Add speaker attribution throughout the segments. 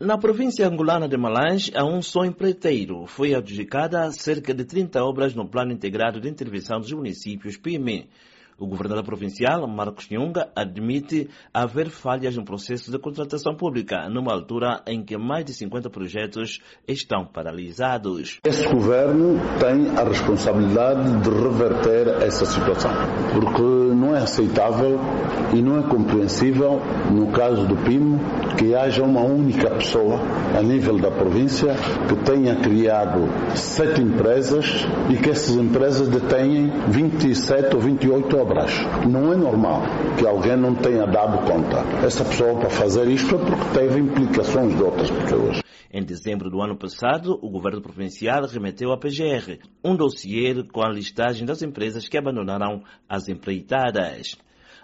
Speaker 1: Na província angolana de Malange, a um só empreiteiro foi adjudicada cerca de 30 obras no Plano Integrado de Intervenção dos Municípios PIME. O governador provincial, Marcos Nhunga, admite haver falhas no processo de contratação pública, numa altura em que mais de 50 projetos estão paralisados.
Speaker 2: Este governo tem a responsabilidade de reverter essa situação, porque não é aceitável e não é compreensível, no caso do PIM, que haja uma única pessoa a nível da província que tenha criado sete empresas e que essas empresas detenham 27 ou 28 obras obras. Não é normal que alguém não tenha dado conta. Essa pessoa para fazer isto é porque teve implicações de outras pessoas.
Speaker 1: Em dezembro do ano passado, o governo provincial remeteu à PGR um dossiê com a listagem das empresas que abandonaram as empreitadas.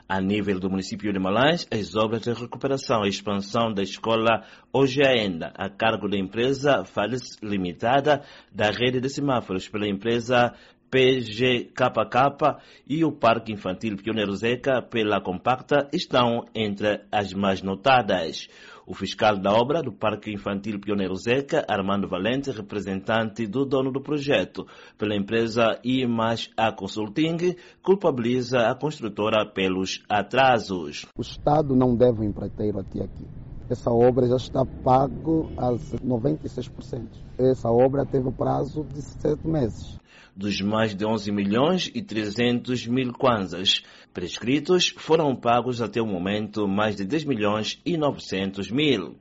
Speaker 1: A nível do município de Malães, as obras de recuperação e expansão da escola hoje ainda a cargo da empresa Fales Limitada da rede de semáforos pela empresa PGKK e o Parque Infantil Pioneiro Zeca pela Compacta estão entre as mais notadas. O fiscal da obra do Parque Infantil Pioneiro Zeca, Armando Valente, representante do dono do projeto pela empresa IMAS A Consulting, culpabiliza a construtora pelos atrasos.
Speaker 3: O Estado não deve um empreiteiro até aqui. Essa obra já está pago a 96%. Essa obra teve prazo de sete meses
Speaker 1: dos mais de 11 milhões e 300 mil kwanzas prescritos, foram pagos até o momento mais de 10 milhões e 900 mil.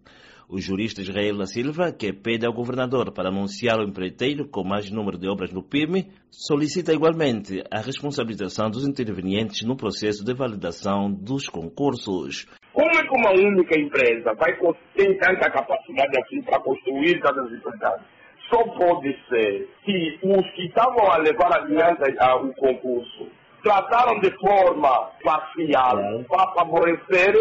Speaker 1: O jurista Israel da Silva, que pede ao governador para anunciar o empreiteiro com mais número de obras no PIME, solicita igualmente a responsabilização dos intervenientes no processo de validação dos concursos.
Speaker 4: Como é que uma única empresa vai ter tanta capacidade assim para construir tantas empresas? só pode ser que os que estavam a levar adiante o concurso trataram de forma parcial para favorecer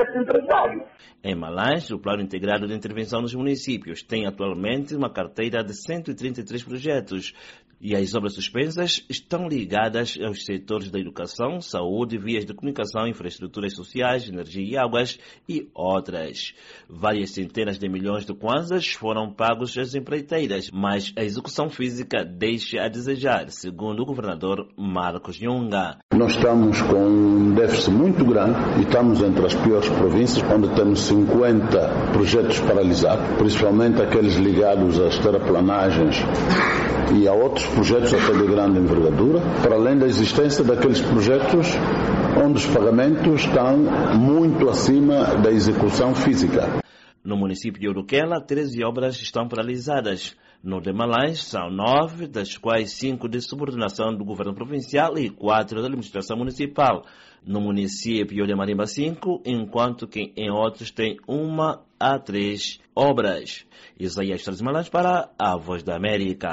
Speaker 4: esse empresário.
Speaker 1: Em Malães, o Plano Integrado de Intervenção nos Municípios tem atualmente uma carteira de 133 projetos e as obras suspensas estão ligadas aos setores da educação, saúde, vias de comunicação, infraestruturas sociais, energia e águas e outras. Várias centenas de milhões de kwanzas foram pagos às empreiteiras, mas a execução física deixa a desejar, segundo o governador Marcos Nhunga.
Speaker 2: Nós estamos com um déficit muito grande e estamos entre as piores províncias, onde temos 50 projetos paralisados, principalmente aqueles ligados às terraplanagens e a outros projetos até de grande envergadura, para além da existência daqueles projetos onde os pagamentos estão muito acima da execução física.
Speaker 1: No município de Uruquela, 13 obras estão paralisadas. No de Malães, são nove, das quais cinco de subordinação do governo provincial e quatro da administração municipal. No município de Marimba, cinco, enquanto que em outros tem uma a três obras. Isaías Malães para a Voz da América.